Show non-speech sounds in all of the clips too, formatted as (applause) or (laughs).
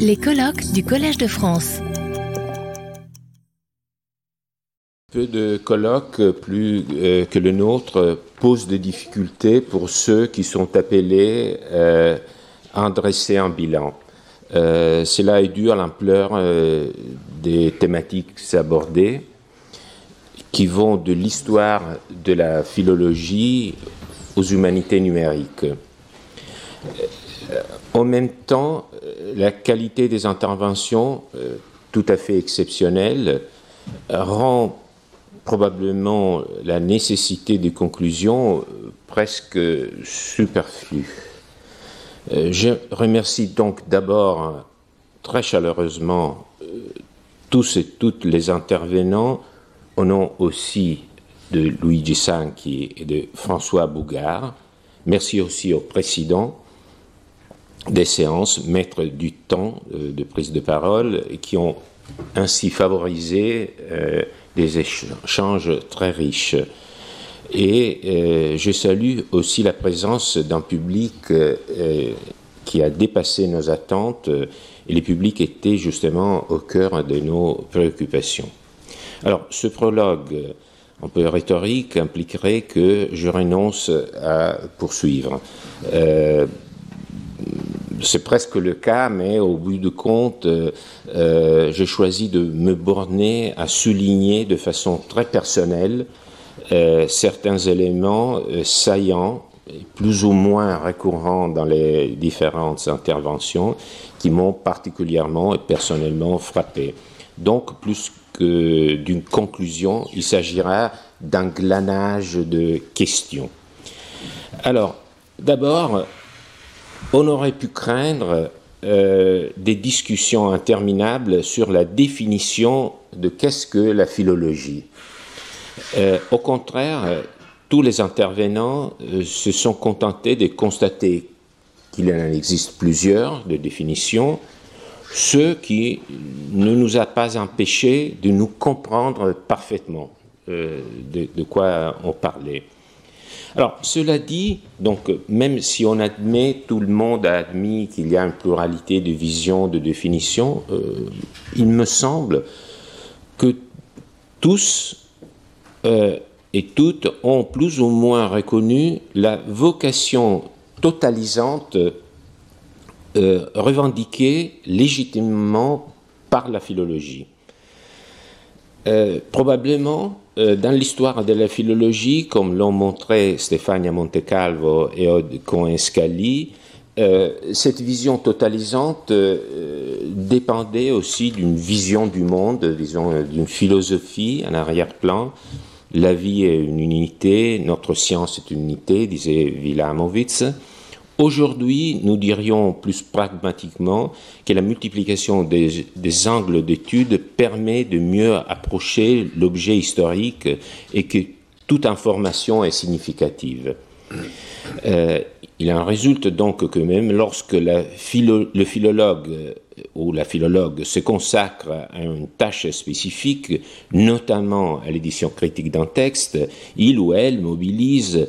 Les colloques du Collège de France. Peu de colloques plus euh, que le nôtre posent des difficultés pour ceux qui sont appelés euh, à dresser un bilan. Euh, cela est dû à l'ampleur des thématiques abordées qui vont de l'histoire de la philologie aux humanités numériques. En même temps, la qualité des interventions, tout à fait exceptionnelle, rend probablement la nécessité des conclusions euh, presque superflue. Euh, je remercie donc d'abord très chaleureusement euh, tous et toutes les intervenants, au nom aussi de Luigi Sanchi et de François Bougard. Merci aussi au président des séances, maîtres du temps de prise de parole, qui ont ainsi favorisé des échanges très riches. Et euh, je salue aussi la présence d'un public euh, qui a dépassé nos attentes, et les publics étaient justement au cœur de nos préoccupations. Alors, ce prologue un peu rhétorique impliquerait que je renonce à poursuivre. Euh, c'est presque le cas, mais au bout du compte, euh, euh, j'ai choisi de me borner à souligner de façon très personnelle euh, certains éléments saillants, plus ou moins récurrents dans les différentes interventions, qui m'ont particulièrement et personnellement frappé. Donc, plus que d'une conclusion, il s'agira d'un glanage de questions. Alors, d'abord, on aurait pu craindre euh, des discussions interminables sur la définition de qu'est-ce que la philologie. Euh, au contraire, tous les intervenants euh, se sont contentés de constater qu'il en existe plusieurs de définitions, ce qui ne nous a pas empêché de nous comprendre parfaitement de, quoi on parlait. Alors, cela dit, donc, même si on admet, tout le monde a admis qu'il y a une pluralité de visions, de définitions, euh, il me semble que tous euh, et toutes ont plus ou moins reconnu la vocation totalisante euh, revendiquée légitimement par la philologie. probablement, dans l'histoire de la philologie, comme l'ont montré Stefania Montecalvo et Aude Cohen-Scali, euh, cette vision totalisante euh, dépendait aussi d'une vision du monde, d'une philosophie en arrière-plan. La vie est une unité, notre science est une unité, disait Wilamowitz. Aujourd'hui, nous dirions plus pragmatiquement que la multiplication des, angles d'étude permet de mieux approcher l'objet historique et que toute information est significative. Euh, il en résulte donc que même lorsque le philologue euh, ou la philologue se consacre à une tâche spécifique, notamment à l'édition critique d'un texte, il ou elle mobilise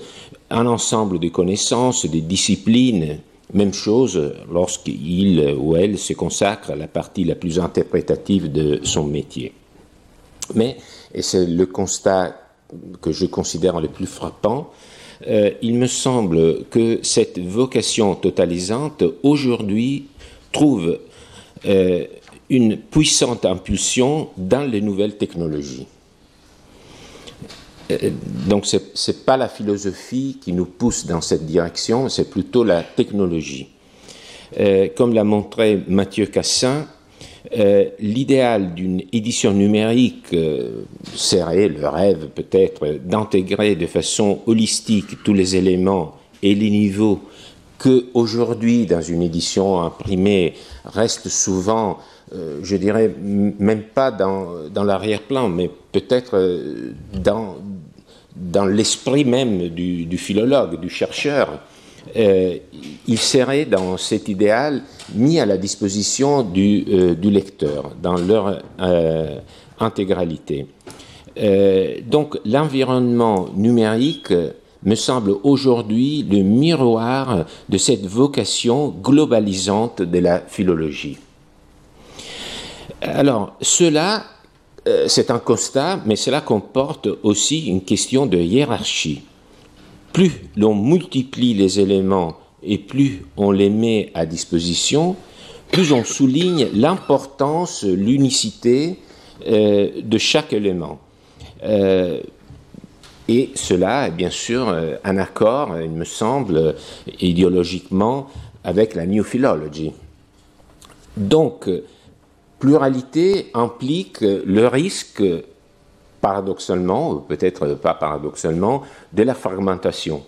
un ensemble de connaissances, des disciplines. Même chose lorsqu'il ou elle se consacre à la partie la plus interprétative de son métier. Mais, et c'est le constat que je considère le plus frappant, euh, il me semble que cette vocation totalisante aujourd'hui trouve euh, une puissante impulsion dans les nouvelles technologies. Euh, donc ce n'est pas la philosophie qui nous pousse dans cette direction, c'est plutôt la technologie. Euh, comme l'a montré Mathieu Cassin, euh, l'idéal d'une édition numérique serait le rêve peut-être d'intégrer de façon holistique tous les éléments et les niveaux que aujourd'hui dans une édition imprimée reste souvent je dirais même pas dans, l'arrière-plan, mais peut-être dans, dans l'esprit même du, philologue, du chercheur, euh, il serait dans cet idéal mis à la disposition du, euh, lecteur dans leur euh, intégralité. donc l'environnement numérique me semble aujourd'hui le miroir de cette vocation globalisante de la philologie. Alors, cela, euh, c'est un constat, mais cela comporte aussi une question de hiérarchie. Plus l'on multiplie les éléments et plus on les met à disposition, plus on souligne l'importance, l'unicité euh, de chaque élément. Euh, et cela est bien sûr un accord, il me semble, idéologiquement, avec la New Philology. Donc, pluralité implique le risque, paradoxalement, peut-être pas paradoxalement, de la fragmentation.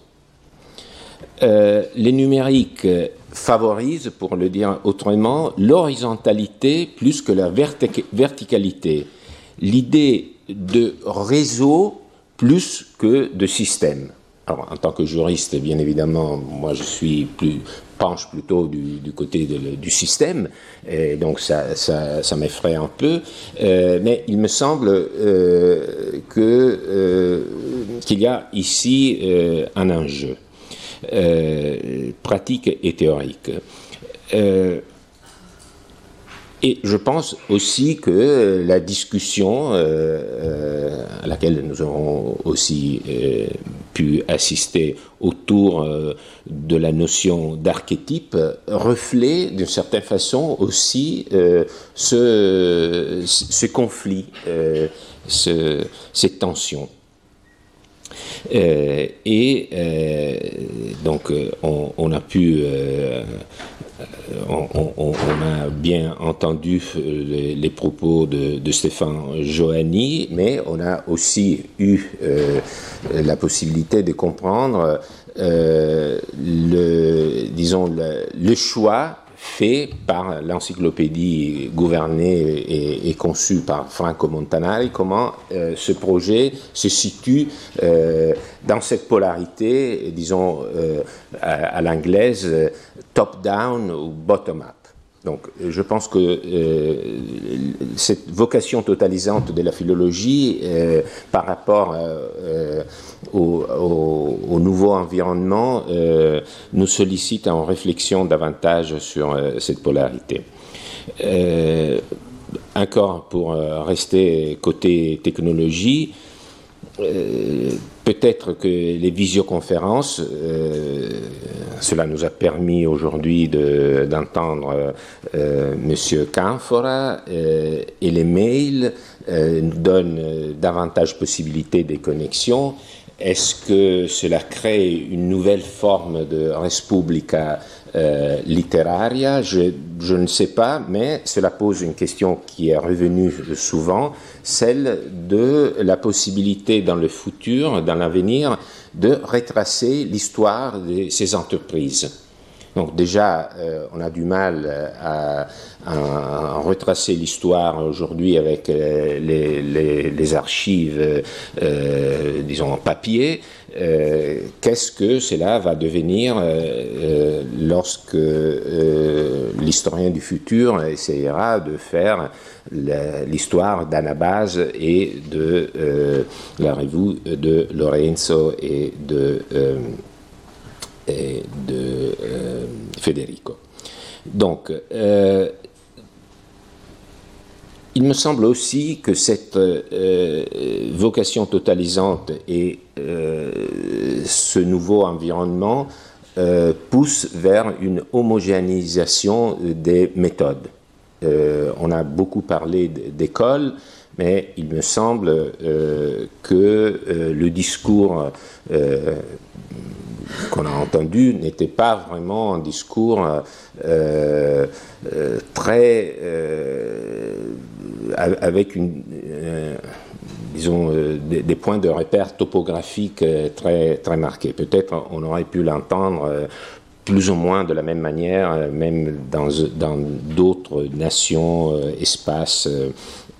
Euh, les numériques favorisent, pour le dire autrement, l'horizontalité plus que la verticalité. L'idée de réseau plus que de système. Alors, en tant que juriste, bien évidemment, moi je suis plus penche plutôt du, côté du système, et donc ça, ça, m'effraie un peu, euh, mais il me semble euh, que euh, qu'il y a ici un enjeu pratique et théorique. Et je pense aussi que la discussion euh, euh, à laquelle nous aurons aussi euh, pu assister autour de la notion d'archétype reflète d'une certaine façon aussi ce, conflit, ce, cette tension. et donc on, on a pu on, a bien entendu euh, les, propos de, Stéphane Johanny, mais on a aussi eu euh, la possibilité de comprendre euh, le, disons, le, choix fait par l'encyclopédie gouvernée et, conçue par Franco Montanari, comment ce projet se situe dans cette polarité, disons, à l'anglaise, top-down ou bottom-up. Donc, je pense que euh, cette vocation totalisante de la philologie euh, par rapport euh, au, nouveau environnement nous sollicite en réflexion davantage sur cette polarité. encore pour rester côté technologie, Peut-être que les visioconférences, euh, cela nous a permis aujourd'hui d'entendre euh, M. Canfora euh, et les mails nous donnent davantage possibilités de connexions. Est-ce que cela crée une nouvelle forme de Respublica euh, littéraire, je, je, ne sais pas, mais cela pose une question qui est revenue souvent, celle de la possibilité dans le futur, dans l'avenir, de retracer l'histoire de ces entreprises. Donc déjà, euh, on a du mal euh, à, retracer l'histoire aujourd'hui avec euh, les, archives, disons, en papier. Qu'est-ce que cela va devenir lorsque l'historien du futur essayera de faire l'histoire d'Anabase et de la revue de Lorenzo et de Federico. Donc, euh, il me semble aussi que cette euh, vocation totalisante et ce nouveau environnement poussent vers une homogénéisation des méthodes. on a beaucoup parlé d'école, mais il me semble que le discours qu'on a entendu n'était pas vraiment un discours euh, euh, très euh, avec une disons des, points de repère topographiques très très marqués. Peut-être on aurait pu l'entendre plus ou moins de la même manière, même dans d'autres nations, espaces,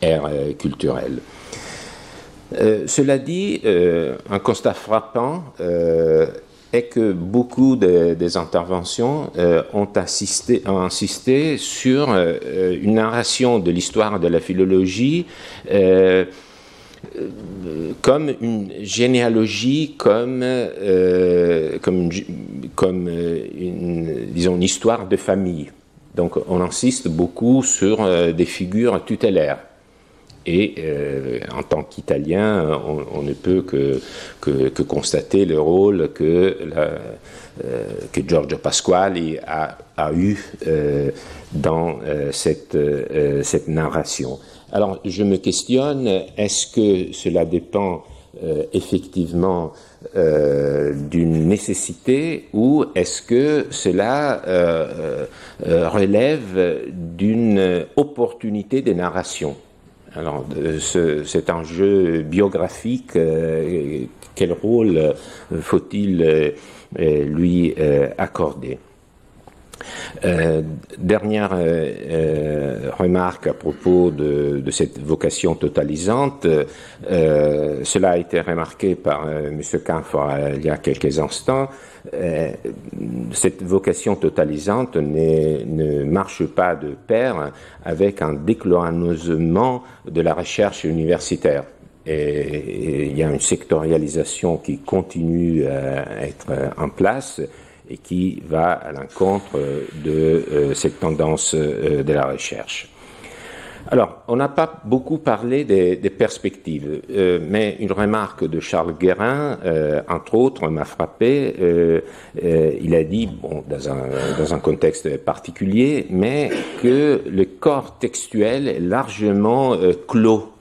aires culturelles. cela dit, un constat frappant est que beaucoup des interventions euh, ont, insisté, insisté sur euh, une narration de l'histoire de la philologie euh, comme une généalogie, comme, comme, disons, une histoire de famille. Donc on insiste beaucoup sur des figures tutélaires. Et euh, en tant qu'Italien, on, ne peut que, que, constater le rôle que, euh, Giorgio Pasquali a, eu euh, dans cette, cette narration. Alors je me questionne, est-ce que cela dépend effectivement d'une nécessité ou est-ce que cela relève d'une opportunité de narration? Alors, cet enjeu biographique, euh, quel rôle euh, faut-il euh, lui accorder? Dernière remarque à propos de, cette vocation totalisante, cela a été remarqué par M. Canfor il y a quelques instants. Euh, cette vocation totalisante ne marche pas de pair avec un décloisonnement de la recherche universitaire. Il y a une sectorialisation qui continue à être en place et qui va à l'encontre de euh, cette tendance euh, de la recherche. Alors, on n'a pas beaucoup parlé des, perspectives, euh, mais une remarque de Charles Guérin, entre autres, m'a frappé. Il a dit, bon, dans un, dans un contexte particulier, mais que le corps textuel est largement clos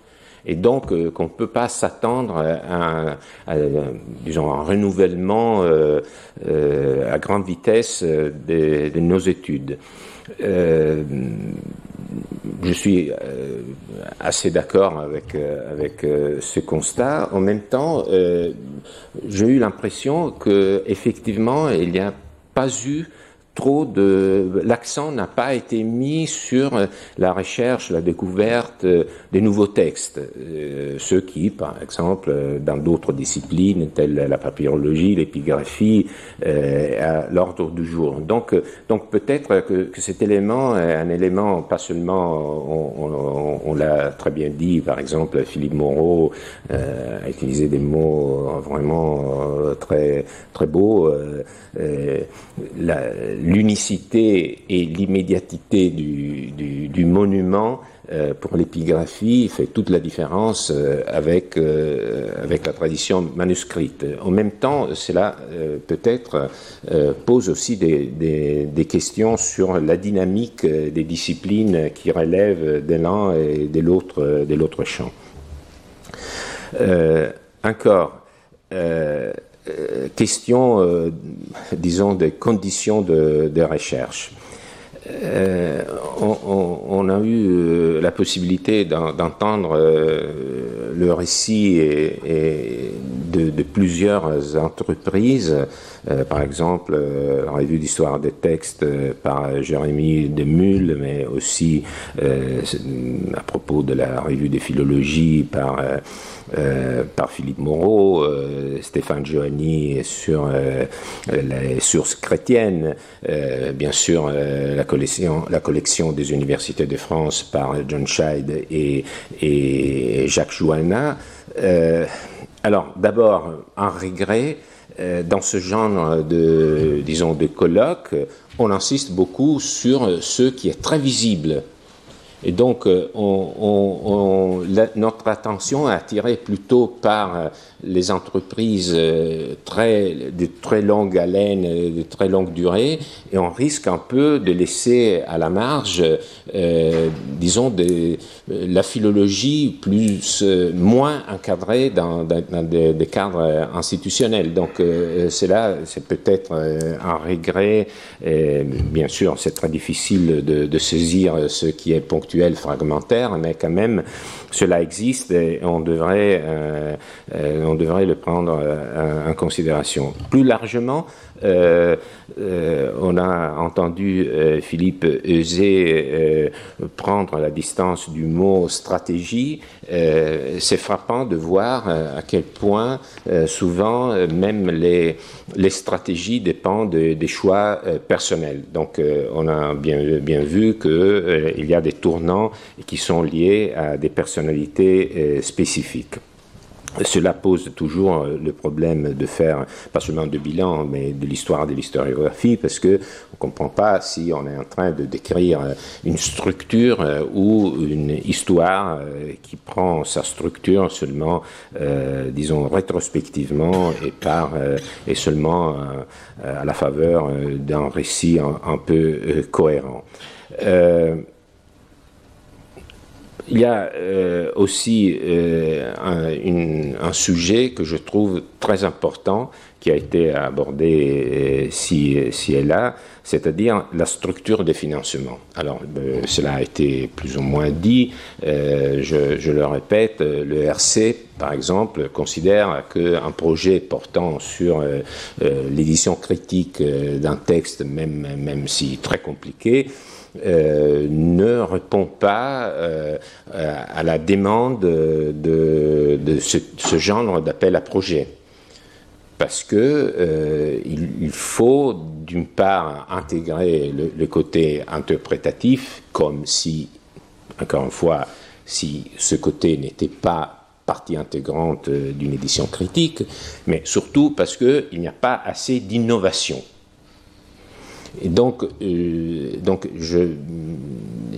et donc qu'on ne peut pas s'attendre à, un renouvellement à grande vitesse de, nos études je suis euh, assez d'accord avec, euh, avec euh, ce constat. En même temps, j'ai eu l'impression que effectivement, il n'y a pas eu trop de l'accent n'a pas été mis sur la recherche, la découverte des nouveaux textes, euh, ceux qui, par exemple, dans d'autres disciplines telles la papyrologie, l'épigraphie, euh, à l'ordre du jour. Donc, donc peut-être que, cet élément un élément pas seulement, on, l'a très bien dit, par exemple, Philippe Moreau euh, a utilisé des mots vraiment très très beaux. L'unicité et l'immédiatité du, monument euh, pour l'épigraphie fait toute la différence euh, avec, euh, avec la tradition manuscrite. En même temps, cela peut-être pose aussi des, des, questions sur la dynamique des disciplines qui relèvent de l'un et de l'autre, champ. encore, question, euh, disons, des conditions de, recherche. Euh, on, a eu la possibilité d'entendre le récit de, plusieurs entreprises, par exemple la revue d'histoire des textes par Jérémy Demulle, mais aussi à propos de la revue des philologies par euh, Philippe Moreau, euh, Stéphane Giovanni sur euh, les sources chrétiennes, bien sûr la, collection, la collection des universités de France par John Scheid et, Jacques Joanna. alors d'abord un regret dans ce genre de, disons, de colloque, on insiste beaucoup sur ce qui est très visible et donc, euh, on, notre attention est attirée plutôt par euh, les entreprises euh, très, de très longue haleine, de très longue durée, et on risque un peu de laisser à la marge, disons, de, la philologie plus, moins encadrée dans, des, cadres institutionnels. Donc, là, c'est peut-être un regret. bien sûr, c'est très difficile de, saisir ce qui est ponctuel fragmentaire, mais quand même, cela existe et on devrait, euh, euh, on devrait le prendre euh, en considération. Plus largement, on a entendu Philippe Eusé prendre la distance du mot stratégie. C'est frappant de voir à quel point souvent même les, stratégies dépendent des choix personnels. Donc on a bien, vu qu'il y a des tournants qui sont liés à des personnalités spécifiques. Cela pose toujours euh, le problème de faire, pas seulement de bilan, mais de l'histoire de l'historiographie, parce qu'on ne comprend pas si on est en train de décrire euh, une structure euh, ou une histoire qui prend sa structure seulement, disons, rétrospectivement et seulement à la faveur d'un récit un, peu cohérent. Il y a euh, aussi euh, un, sujet que je trouve très important qui a été abordé si, si et là, c'est-à-dire la structure des financements. Alors, euh, cela a été plus ou moins dit, je, je, le répète, le RC, par exemple, considère qu'un projet portant sur l'édition critique d'un texte, même, même si très compliqué, ne répond pas euh, à la demande de, ce, genre d'appel à projet. Parce que euh, il, faut d'une part intégrer le, côté interprétatif, comme si, encore une fois, si ce côté n'était pas partie intégrante d'une édition critique, mais surtout parce qu'il n'y a pas assez d'innovation. Donc, euh, donc je,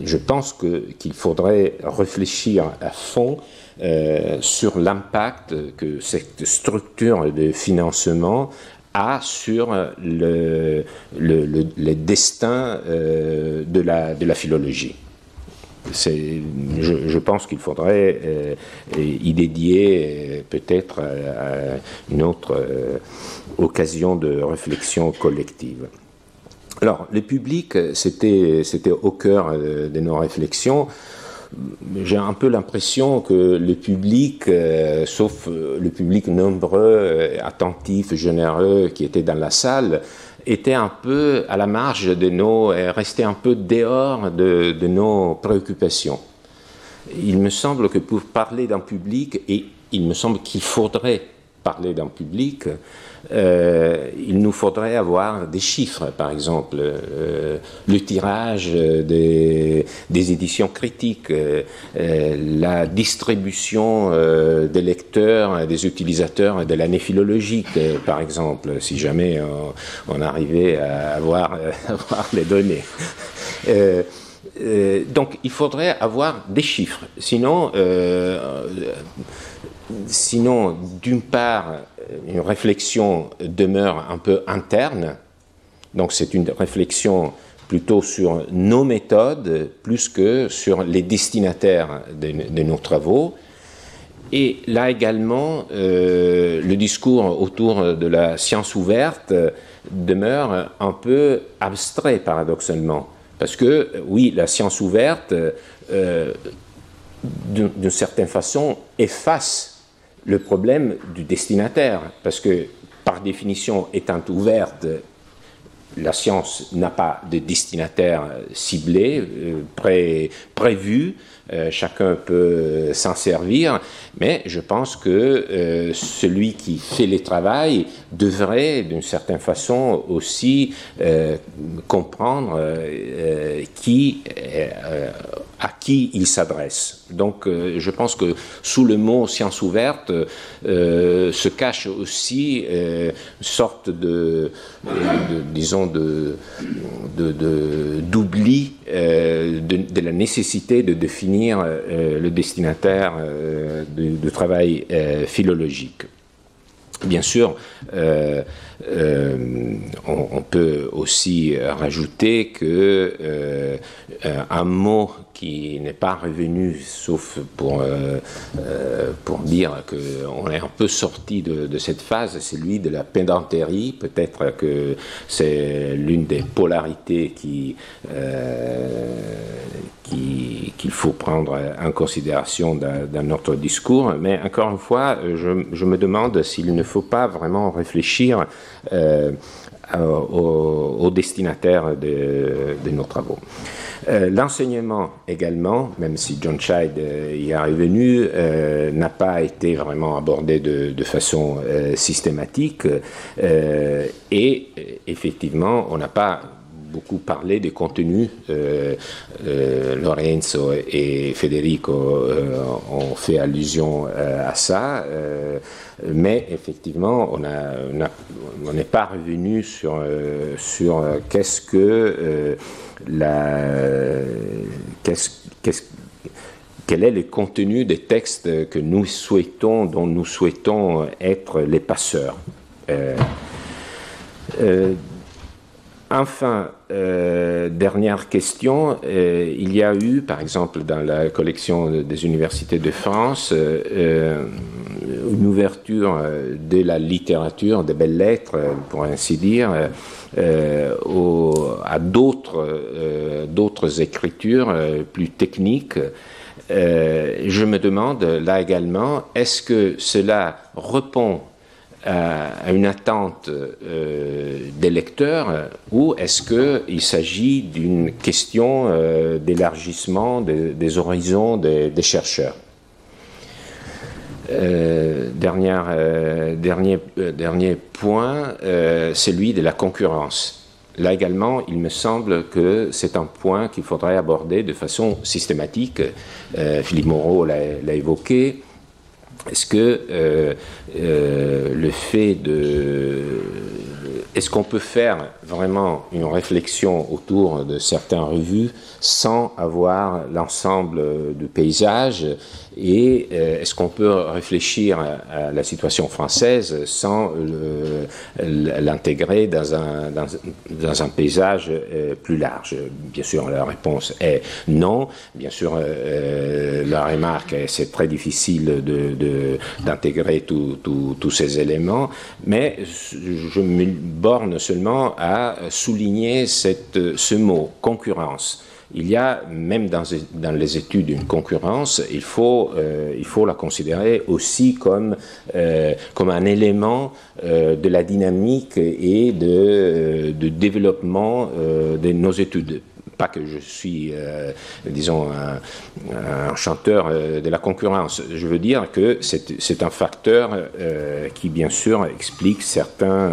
je pense qu'il faudrait réfléchir à fond euh, sur l'impact que cette structure de financement a sur le, le, le, destin euh, de, la, de la philologie. Je, pense qu'il faudrait y dédier peut-être une autre occasion de réflexion collective. Alors, le public, c'était, c'était au cœur euh, de nos réflexions. J'ai un peu l'impression que le public, euh, sauf euh, le public nombreux, attentif, généreux qui était dans la salle, était un peu à la marge de nos, restait un peu dehors de, de nos préoccupations. Il me semble que pour parler d'un public, et il me semble qu'il faudrait parler d'un public, euh, il nous faudrait avoir des chiffres, par exemple, euh, le tirage des, éditions critiques, euh, la distribution des lecteurs, des utilisateurs de l'année philologique, par exemple, si jamais on, arrivait à avoir, (laughs) avoir les données. donc il faudrait avoir des chiffres. Sinon, sinon d'une part, une réflexion demeure un peu interne, donc c'est une réflexion plutôt sur nos méthodes plus que sur les destinataires de, nos travaux. Et là également, euh, le discours autour de la science ouverte demeure un peu abstrait paradoxalement. Parce que oui, la science ouverte, euh, d'une certaine façon, efface le problème du destinataire, parce que par définition étant ouverte, la science n'a pas de destinataire ciblé, euh, prévu, euh, chacun peut s'en servir, mais je pense que euh, celui qui fait les travail devrait d'une certaine façon aussi comprendre qui à qui il s'adresse. Donc euh, je pense que sous le mot science ouverte euh, se cache aussi euh, une sorte de, disons, de, d'oubli de, la nécessité de définir le destinataire du travail philologique. Bien sûr, euh, euh, on, peut aussi rajouter que euh, un mot qui n'est pas revenu, sauf pour, pour dire qu'on est un peu sorti de, cette phase, c'est celui de la pédanterie. Peut-être que c'est l'une des polarités qui qu'il faut prendre en considération dans, notre discours. Mais encore une fois, je, me demande s'il ne faut pas vraiment réfléchir euh, aux, destinataires de, nos travaux. Euh, l'enseignement également, même si John euh, y est revenu, n'a pas été vraiment abordé de façon systématique et effectivement, on n'a pas beaucoup parlé des contenus. Lorenzo et Federico ont fait allusion à ça. mais effectivement, on n'est pas revenu sur, sur qu'est-ce que la, quel est le contenu des textes que nous souhaitons, dont nous souhaitons être les passeurs. Euh, euh, enfin, euh, dernière question, il y a eu, par exemple, dans la collection des universités de France, une ouverture de la littérature, des belles lettres, pour ainsi dire, à d'autres écritures plus techniques. je me demande là également, est-ce que cela répond à, une attente euh, des lecteurs ou est-ce qu'il s'agit d'une question euh, d'élargissement des, horizons des, chercheurs? Euh, dernier, dernier point, celui de la concurrence. Là également, il me semble que c'est un point qu'il faudrait aborder de façon systématique. Philippe Moreau l'a évoqué. Est-ce que euh, euh, le fait de... Est-ce qu'on peut faire vraiment une réflexion autour de certaines revues sans avoir l'ensemble du paysage et euh, est-ce qu'on peut réfléchir à, la situation française sans l'intégrer dans un, paysage euh, plus large? Bien sûr, la réponse est non. Bien sûr, euh, la remarque est c'est très difficile d'intégrer tous ces éléments, mais je me borne seulement à souligner ce mot, concurrence il y a, même dans, les études, une concurrence, il faut, euh, il faut la considérer aussi comme, euh, un élément euh, de la dynamique et de, développement de nos études pas que je suis, disons, un, chanteur de la concurrence. Je veux dire que c'est un facteur qui, bien sûr, explique certains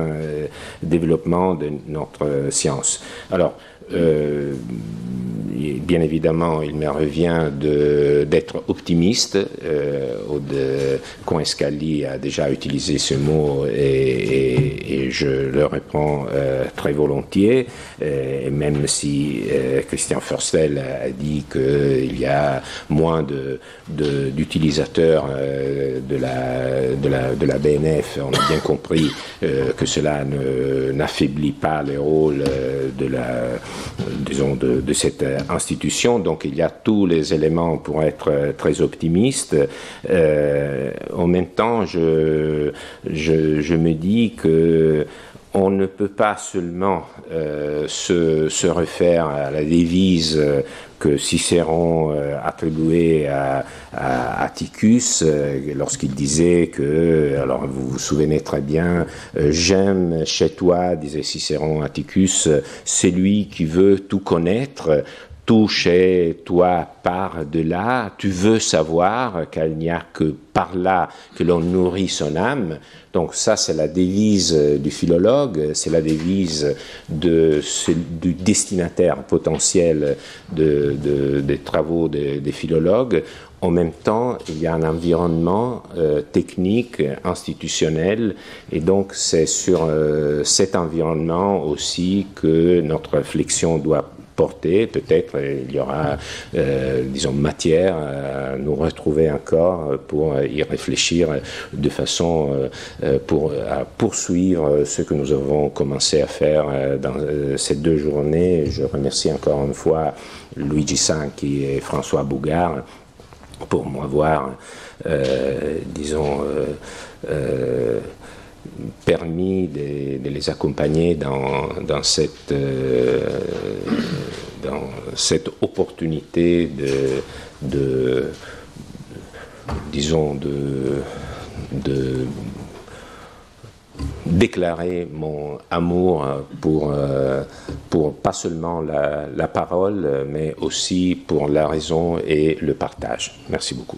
développements de notre science. Alors, euh, bien évidemment, il me revient d'être optimiste. Euh, Coinscali a déjà utilisé ce mot et, je le réponds euh, très volontiers. Euh, même si Christian Forstel a dit qu'il y a moins d'utilisateurs de, de, la, de, la, de la BNF, on a bien compris que cela n'affaiblit pas le rôle de la disons, de, cette institution. Donc il y a tous les éléments pour être très optimiste. Euh, en même temps, je, je, me dis que on ne peut pas seulement euh, se, se, refaire à la devise que Cicéron euh, attribuait à, Atticus euh, lorsqu'il disait que, alors vous vous souvenez très bien, euh, j'aime chez toi, disait Cicéron Atticus, c'est lui qui veut tout connaître, tout chez toi part de là, tu veux savoir qu'il n'y a que par là que l'on nourrit son âme. Donc ça, c'est la devise du philologue, c'est la devise de, du destinataire potentiel de, des travaux des, philologues. En même temps, il y a un environnement euh, technique, institutionnel, et donc c'est sur euh, cet environnement aussi que notre réflexion doit porter. Peut-être euh, il y aura, euh, disons, matière à nous retrouver encore pour y réfléchir de façon pour à poursuivre ce que nous avons commencé à faire dans ces deux journées. Je remercie encore une fois Luigi Sanchi et François Bougard pour m'avoir, disons, permis de, les accompagner dans, dans cette, euh, opportunité de, disons, de, déclarer mon amour pour, euh, pas seulement la, parole, mais aussi pour la raison et le partage. Merci beaucoup.